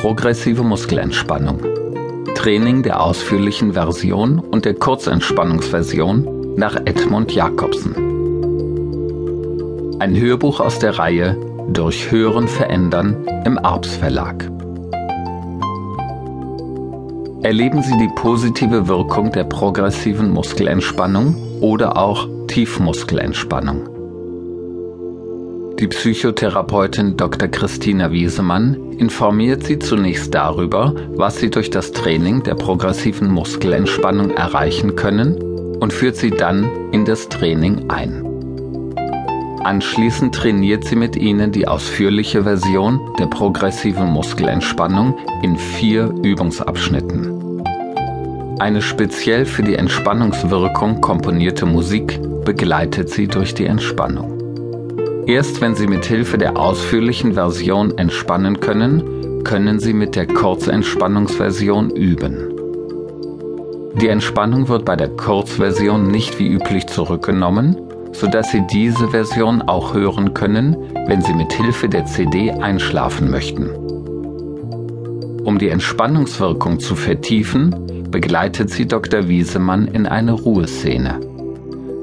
Progressive Muskelentspannung. Training der ausführlichen Version und der Kurzentspannungsversion nach Edmund Jacobsen. Ein Hörbuch aus der Reihe Durch Hören verändern im Arps Verlag. Erleben Sie die positive Wirkung der progressiven Muskelentspannung oder auch Tiefmuskelentspannung. Die Psychotherapeutin Dr. Christina Wiesemann informiert Sie zunächst darüber, was Sie durch das Training der progressiven Muskelentspannung erreichen können und führt Sie dann in das Training ein. Anschließend trainiert sie mit Ihnen die ausführliche Version der progressiven Muskelentspannung in vier Übungsabschnitten. Eine speziell für die Entspannungswirkung komponierte Musik begleitet Sie durch die Entspannung. Erst wenn Sie mit Hilfe der ausführlichen Version entspannen können, können Sie mit der Kurzentspannungsversion üben. Die Entspannung wird bei der Kurzversion nicht wie üblich zurückgenommen, sodass Sie diese Version auch hören können, wenn Sie mit Hilfe der CD einschlafen möchten. Um die Entspannungswirkung zu vertiefen, begleitet sie Dr. Wiesemann in eine Ruheszene.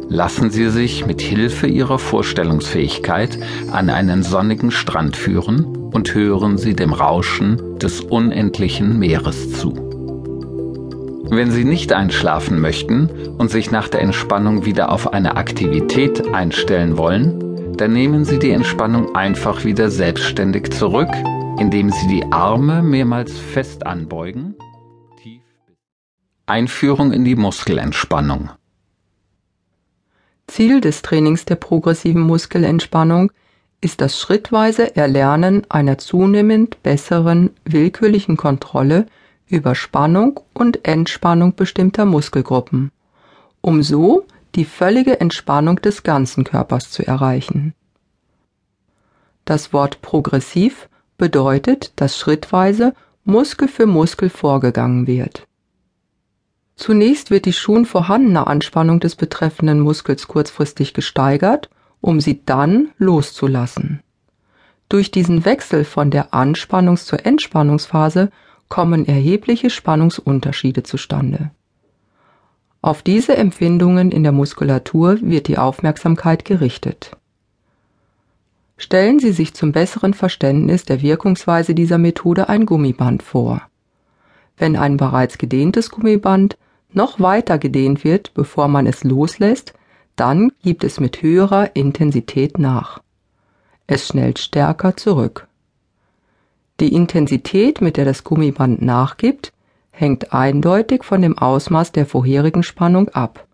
Lassen Sie sich mit Hilfe Ihrer Vorstellungsfähigkeit an einen sonnigen Strand führen und hören Sie dem Rauschen des unendlichen Meeres zu. Wenn Sie nicht einschlafen möchten und sich nach der Entspannung wieder auf eine Aktivität einstellen wollen, dann nehmen Sie die Entspannung einfach wieder selbstständig zurück, indem Sie die Arme mehrmals fest anbeugen. Einführung in die Muskelentspannung. Ziel des Trainings der progressiven Muskelentspannung ist das schrittweise Erlernen einer zunehmend besseren willkürlichen Kontrolle über Spannung und Entspannung bestimmter Muskelgruppen, um so die völlige Entspannung des ganzen Körpers zu erreichen. Das Wort progressiv bedeutet, dass schrittweise Muskel für Muskel vorgegangen wird. Zunächst wird die schon vorhandene Anspannung des betreffenden Muskels kurzfristig gesteigert, um sie dann loszulassen. Durch diesen Wechsel von der Anspannungs- zur Entspannungsphase kommen erhebliche Spannungsunterschiede zustande. Auf diese Empfindungen in der Muskulatur wird die Aufmerksamkeit gerichtet. Stellen Sie sich zum besseren Verständnis der Wirkungsweise dieser Methode ein Gummiband vor. Wenn ein bereits gedehntes Gummiband noch weiter gedehnt wird, bevor man es loslässt, dann gibt es mit höherer Intensität nach. Es schnellt stärker zurück. Die Intensität, mit der das Gummiband nachgibt, hängt eindeutig von dem Ausmaß der vorherigen Spannung ab.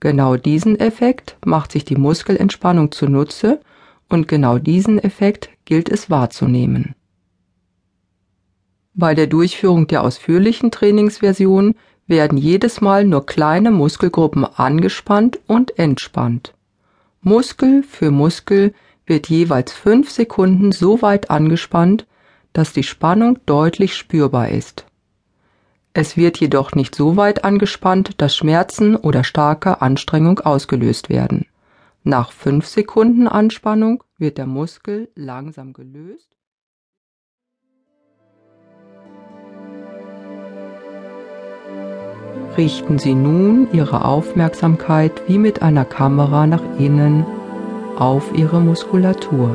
Genau diesen Effekt macht sich die Muskelentspannung zunutze und genau diesen Effekt gilt es wahrzunehmen. Bei der Durchführung der ausführlichen Trainingsversion werden jedes Mal nur kleine Muskelgruppen angespannt und entspannt. Muskel für Muskel wird jeweils fünf Sekunden so weit angespannt, dass die Spannung deutlich spürbar ist. Es wird jedoch nicht so weit angespannt, dass Schmerzen oder starke Anstrengung ausgelöst werden. Nach fünf Sekunden Anspannung wird der Muskel langsam gelöst richten Sie nun Ihre Aufmerksamkeit wie mit einer Kamera nach innen auf Ihre Muskulatur.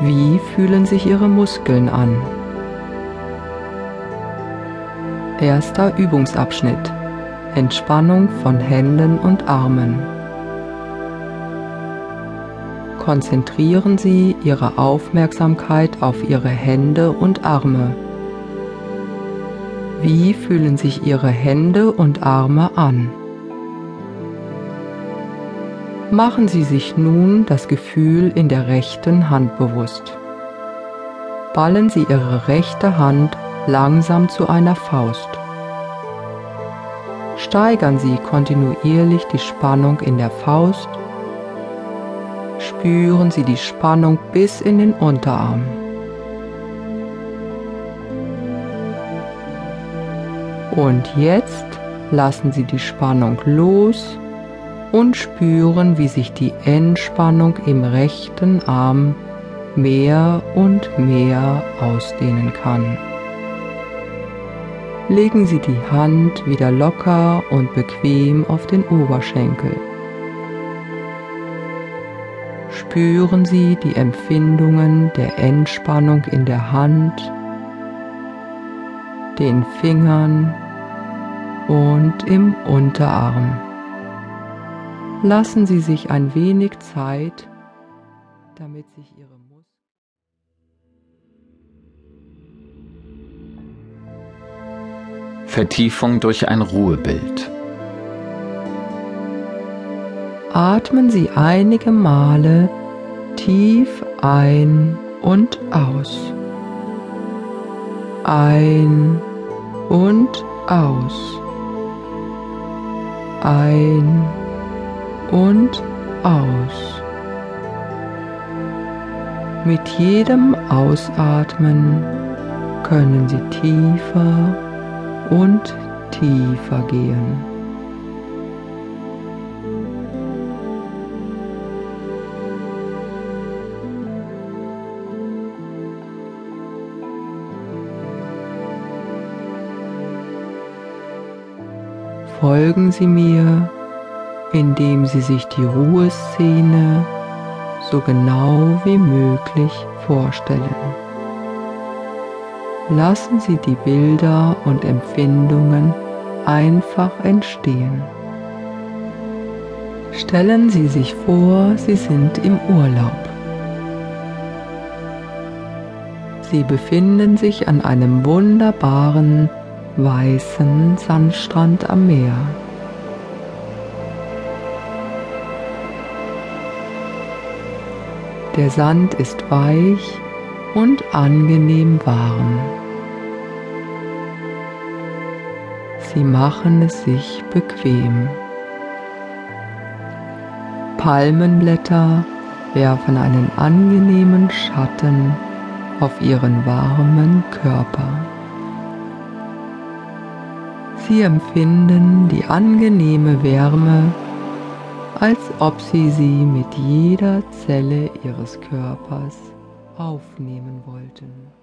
Wie fühlen sich Ihre Muskeln an? Erster Übungsabschnitt. Entspannung von Händen und Armen. Konzentrieren Sie Ihre Aufmerksamkeit auf Ihre Hände und Arme. Wie fühlen sich Ihre Hände und Arme an? Machen Sie sich nun das Gefühl in der rechten Hand bewusst. Ballen Sie Ihre rechte Hand langsam zu einer Faust. Steigern Sie kontinuierlich die Spannung in der Faust. Spüren Sie die Spannung bis in den Unterarm. Und jetzt lassen Sie die Spannung los und spüren, wie sich die Entspannung im rechten Arm mehr und mehr ausdehnen kann. Legen Sie die Hand wieder locker und bequem auf den Oberschenkel. Spüren Sie die Empfindungen der Entspannung in der Hand, den Fingern und im Unterarm. Lassen Sie sich ein wenig Zeit, damit sich Ihre Muskeln Vertiefung durch ein Ruhebild. Atmen Sie einige Male tief ein und aus. Ein und aus. Ein und aus. Mit jedem Ausatmen können Sie tiefer und tiefer gehen. Folgen Sie mir, indem Sie sich die Ruheszene so genau wie möglich vorstellen. Lassen Sie die Bilder und Empfindungen einfach entstehen. Stellen Sie sich vor, Sie sind im Urlaub. Sie befinden sich an einem wunderbaren weißen Sandstrand am Meer. Der Sand ist weich und angenehm warm. Sie machen es sich bequem. Palmenblätter werfen einen angenehmen Schatten auf ihren warmen Körper. Sie empfinden die angenehme Wärme, als ob Sie sie mit jeder Zelle Ihres Körpers aufnehmen wollten.